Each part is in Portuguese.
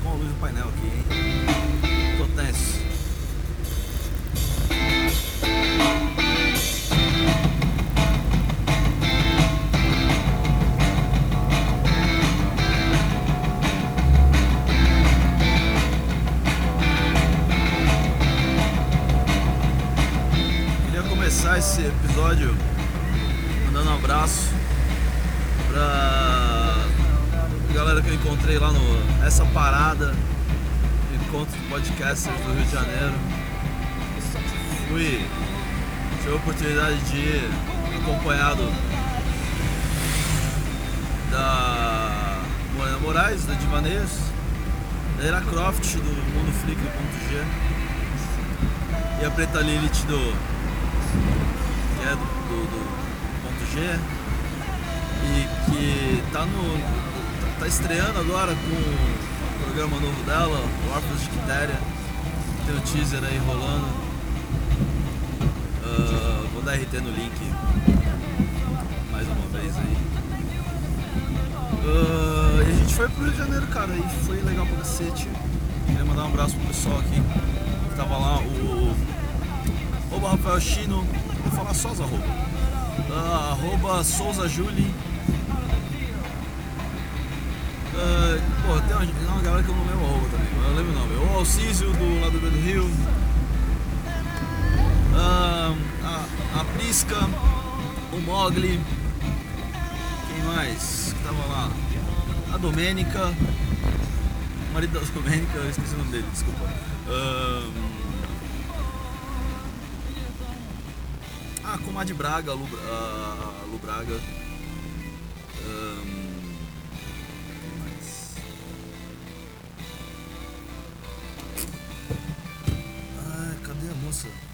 Piscou a luz do painel aqui, hein? Tô. Do Rio de Janeiro. Fui, tive a oportunidade de ir acompanhado da Morena Moraes, da Divaneias, da Era Croft do Mundo Flick do Ponto G e a Preta Lilith do. que é do, do, do Ponto G e que tá no. tá estreando agora com programa novo dela, o Órfãos de Quitéria. Tem o teaser aí rolando. Ah, vou dar RT no link mais uma vez aí. Ah, e a gente foi pro Rio de Janeiro, cara, e foi legal pra cacete. Queria mandar um abraço pro pessoal aqui que tava lá, o. Oba Rafael Chino, vou falar só arroba. Ah, arroba Souza Julie. Pô, tem uma, tem uma galera que eu não lembro o também, mas eu lembro o nome. O Alcísio do lado do Rio. Ah, a, a Prisca, o Mogli. Quem mais que tava lá? A Domênica. O marido da Domênica, eu esqueci o nome dele, desculpa. Ah, Ah, Comadre Braga, Lu, a Lu Braga. A?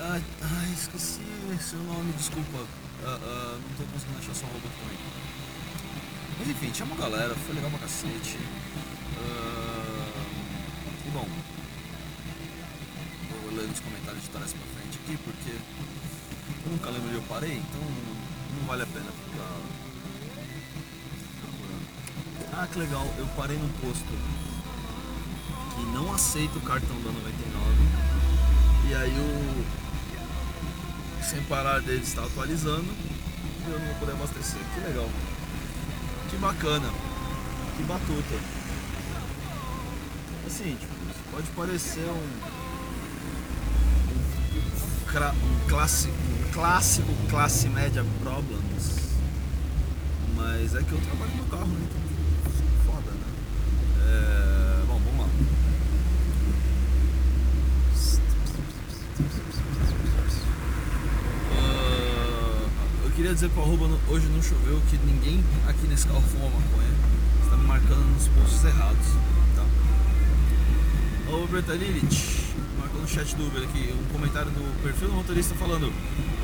Ai, ai, esqueci seu nome, desculpa. Ah, ah, não tô conseguindo achar sua roupa também. Mas enfim, tinha uma galera, foi legal pra cacete. Ah, e bom, vou ler nos comentários de trás pra frente aqui, porque eu nunca lembro onde eu parei, então não vale a pena ficar. Ah, que legal, eu parei num posto não aceita o cartão da 99 e aí o sem parar dele está atualizando e eu não vou poder abastecer. Que legal. Que bacana. Que batuta. Assim, tipo, pode parecer um um clássico, um clássico classe média problems. Mas é que eu trabalho no carro, né? Então, foda, né? É, bom, vamos lá. Queria dizer pro arroba hoje não choveu, que ninguém aqui nesse carro fuma maconha. Você tá me marcando nos posts errados, tá? Ô Berta Lilith, marcou no chat do Uber aqui, um comentário do perfil do motorista falando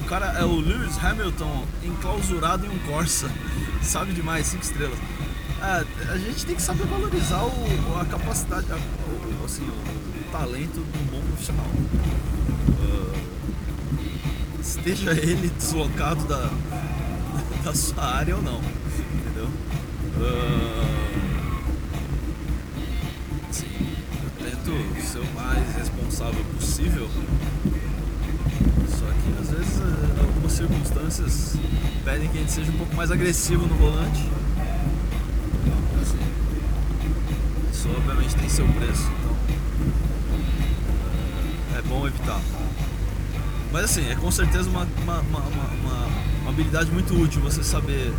o cara é o Lewis Hamilton enclausurado em um Corsa. Sabe demais, 5 estrelas. Ah, a gente tem que saber valorizar o, a capacidade, a- o, assim, o talento de um bom profissional. Ah, esteja ele deslocado da, da sua área ou não. Entendeu? Sim, eu tento ser o mais responsável possível. Só que às vezes algumas circunstâncias pedem que a gente seja um pouco mais agressivo no volante. Assim, isso obviamente tem seu preço, então é bom evitar. Mas assim, é com certeza uma, uma, uma, uma, uma- habilidade muito útil você saber.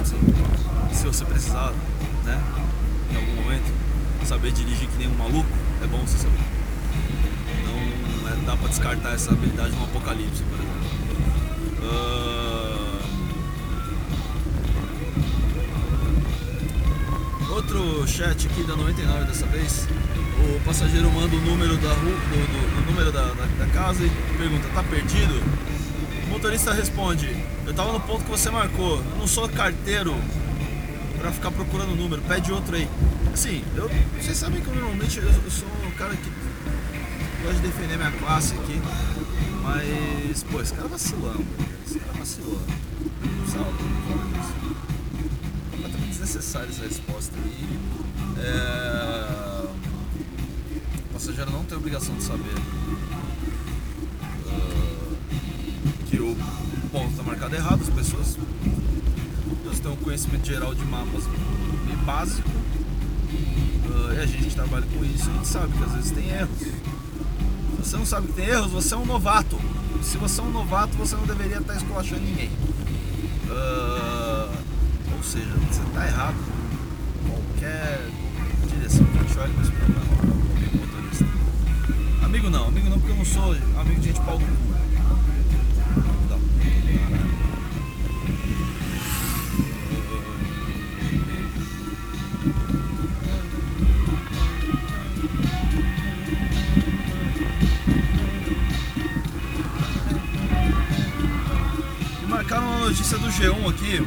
assim, se você precisar, né? Em algum momento, saber dirigir que nem um maluco, é bom você saber. Não é, dá pra descartar essa habilidade no apocalipse, por exemplo. Ah, Outro chat aqui da 99 dessa vez. O passageiro manda o número da rua, do, do- número da, da- da casa e pergunta, tá perdido? O motorista responde, eu tava no ponto que você marcou, eu não sou carteiro pra ficar procurando o número, pede outro aí. Assim, eu, vocês sabem que eu normalmente eu, eu sou um cara que gosta de defender minha classe aqui, mas, pô, esse cara vacilando, esse cara vacilou. Disso completamente desnecessária essa resposta aí. É... O passageiro não tem obrigação de saber ah, que o ponto está marcado errado, as pessoas elas têm um conhecimento geral de mapas básico. Ah, e a gente trabalha com isso, a gente sabe que às vezes tem erros. Se você não sabe que tem erros, você é um novato. Se você é um novato, você não deveria estar esculachando ninguém. Ou seja, você está errado qualquer direção que a gente olhe nesse amigo motorista. Amigo não, amigo não, porque eu não sou amigo de gente pau no cu. Não. E marcaram uma notícia do G1 aqui.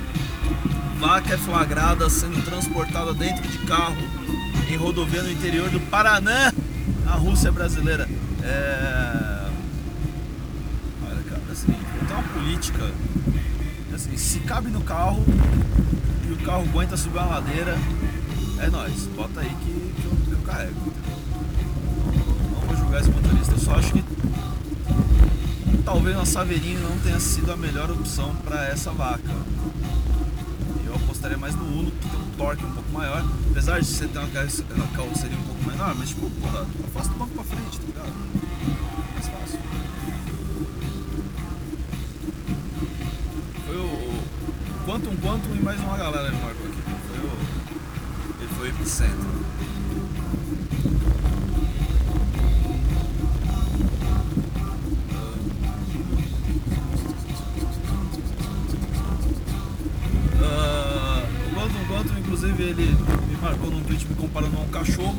Vaca é flagrada sendo transportada dentro de carro em rodovia no interior do Paraná, a Rússia brasileira. É... Olha, cara, é o seguinte, tem uma política. Assim, se cabe no carro e o carro aguenta subir uma ladeira, é nóis. Bota aí que, que, eu, eu carrego. Não vou julgar esse motorista, eu só acho que talvez uma Saveirinho não tenha sido a melhor opção para essa vaca. Eu apostaria mais no Uno, que tem um torque um pouco maior, apesar de você ter uma carroceria um pouco menor, mas tipo, porra, afasta o banco pra frente, tá ligado? Mais fácil. Foi o, o Quantum Quantum e mais uma galera me marcou aqui. Foi o, ele foi o epicentro. Inclusive, ele me marcou num tweet me comparando a um cachorro.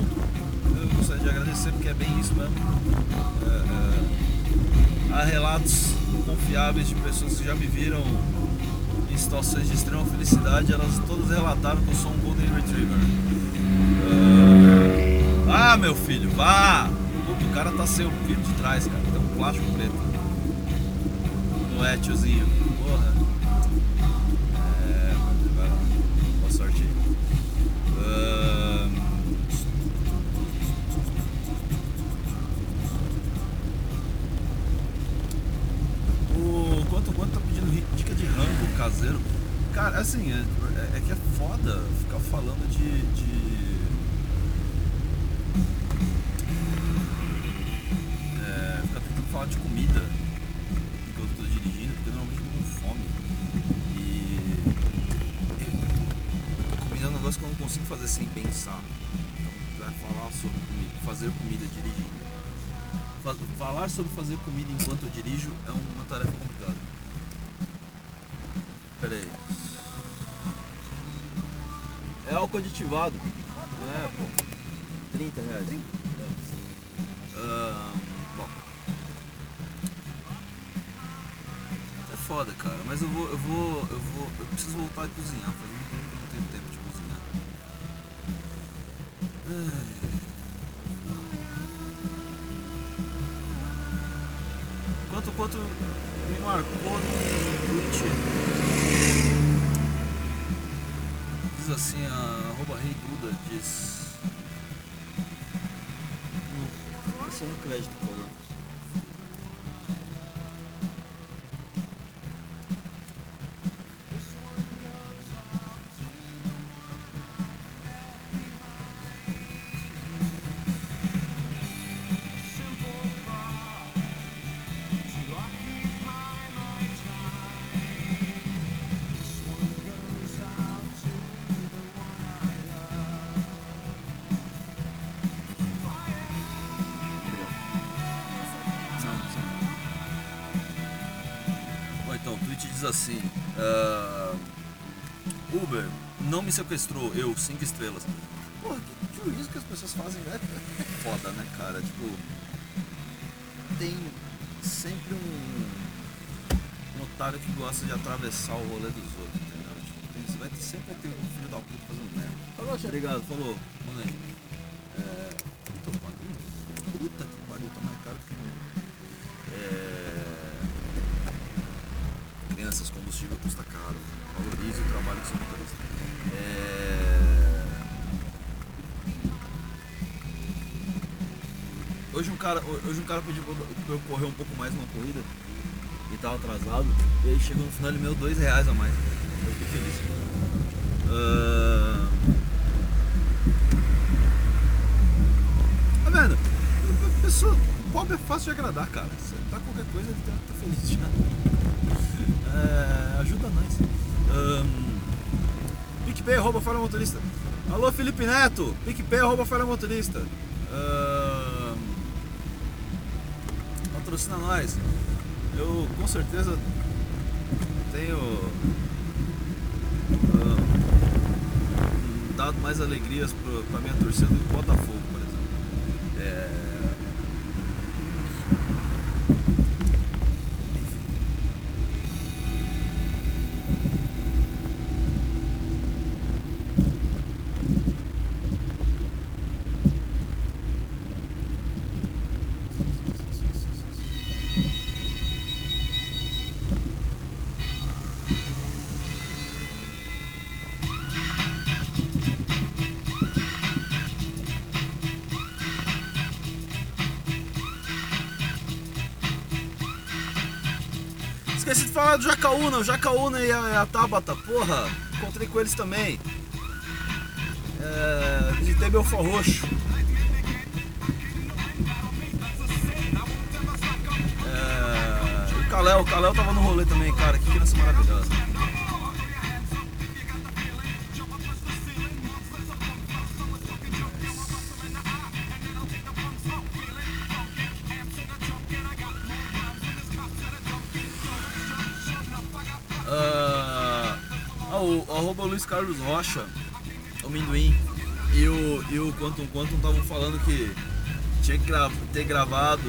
Eu gostaria de agradecer porque é bem isso mesmo. É, é, há relatos confiáveis de pessoas que já me viram em situações de extrema felicidade. Elas todas relataram que eu sou um Golden Retriever. Ah, ah, meu filho, vá! Puta, o cara tá sem o de trás, cara. Tem um plástico preto. Não é, tiozinho? Porra. Dica de rango caseiro. Cara, assim, é, é- é que é foda ficar falando de. de- É, ficar tentando falar de comida enquanto eu tô dirigindo, porque normalmente eu tô com fome. E. comida é um negócio que eu não consigo fazer sem pensar. Então, vai falar sobre comida, fazer comida dirigindo. Fa- Falar sobre fazer comida enquanto eu dirijo é uma tarefa complicada. Álcool aditivado. É, pô. 30 reais. Ah, bom. É foda, cara. Mas eu vou, eu vou, eu vou. Eu preciso voltar a cozinhar. Faz muito tempo que eu não tenho tempo de cozinhar. Ai. Quanto, quanto me marcou no. Assim, a arroba Rei Duda diz. Não, Esse é um crédito, por assim: ah, Uber não me sequestrou, eu, 5 estrelas. Porra, que juízo que as pessoas fazem, né? Foda, né, cara? Tipo, tem sempre um, um otário que gosta de atravessar o rolê dos outros, entendeu? Tipo, tem- você vai ter, sempre um filho da puta fazendo merda. Falou. Obrigado, falou. Hoje um cara, hoje um cara pediu pra eu- correr um pouco mais numa corrida e tava atrasado. E aí chegou no final ele me deu dois reais a mais. Eu fiquei feliz. Ah, Tá vendo? A pessoa pobre é fácil de agradar, cara. Você dá qualquer coisa, ele tá, tá feliz já. É, ajuda nós. Um, PicPay arroba Fala Motorista. Alô Felipe Neto, PicPay arroba Fala Motorista. Ahn, patrocina nós. Eu com certeza tenho ahn, dado mais alegrias pra minha torcida do Botafogo, por exemplo. É, falar do Jacaúna, o Jacaúna e a, a Tabata, porra, encontrei com eles também. É, visitei Belfort Roxo. É, o Kalel, o Kalel tava no rolê também, cara, que criança maravilhosa. O o arroba Luiz Carlos Rocha, o Minduim, e o, e o Quantum Quantum estavam falando que tinha que gra- ter gravado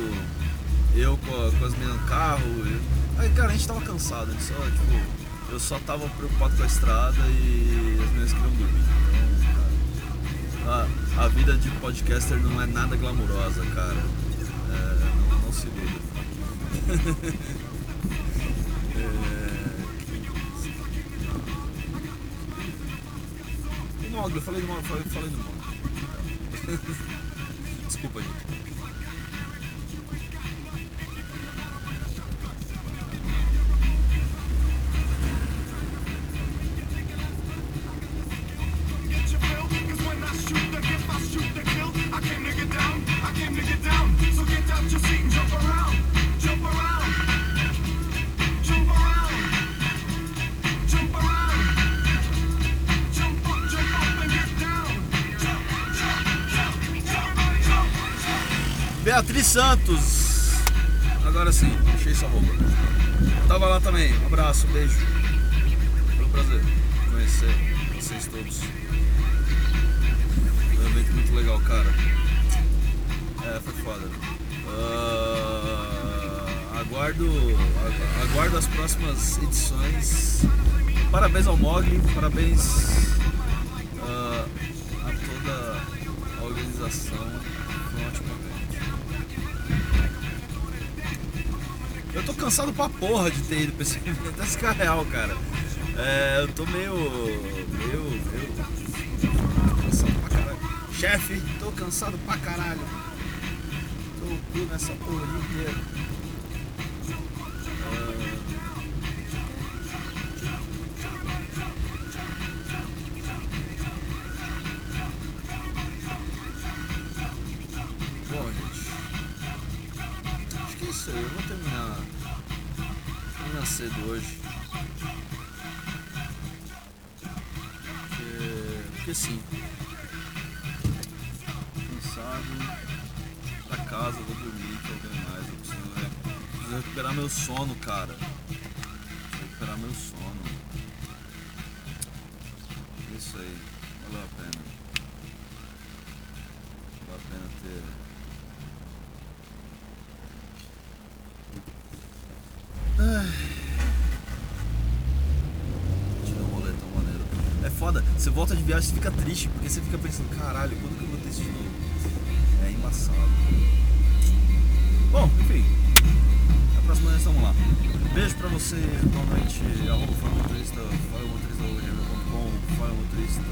eu com, a- com as meninas no carro. e- Aí, cara, a gente tava cansado, a gente só, tipo, eu só tava preocupado com a estrada e as meninas queriam dormir. Então, cara, a, a vida de podcaster não é nada glamurosa, cara. É, não, não se iluda. Eu falei do Mogli, falei, falei do. Desculpa, gente. Santos, Agora sim, achei sua roupa. Tava lá também. Um abraço, um beijo. Foi um prazer conhecer vocês todos. Foi um evento muito legal, cara. É, foi foda. Ah, aguardo, agu- aguardo as próximas edições. Parabéns ao Mogli, parabéns ah, a toda a organização. Foi um ótimo Eu tô cansado pra porra de ter ido pra esse evento, essa que é real, cara. É, eu tô meio. meio. meio. cansado pra caralho. Chefe, tô cansado pra caralho. Tô cu nessa porra o dia cedo hoje. Porque, porque sim. Cansado. Pra casa, vou dormir, que eu tenho mais. Eu preciso, né? preciso recuperar meu sono, cara. Preciso recuperar meu sono. É Isso aí. Valeu a pena. Valeu a pena ter. Tive um rolê tão maneiro. É foda, você volta de viagem e fica triste, porque você fica pensando, caralho, quando que eu vou ter de novo? É embaçado. Bom, enfim. Na próxima vez vamos lá. Beijo pra você, boa noite. Arroba Fala Motorista, Fala Motorista, gmail.com, Fala Motoristas.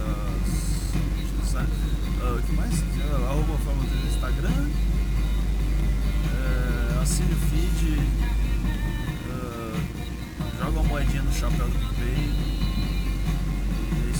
Ah, O que mais? Arroba Fala Motorista Instagram. É, assine o feed. ah, joga uma moedinha no chapéu do PicPay. E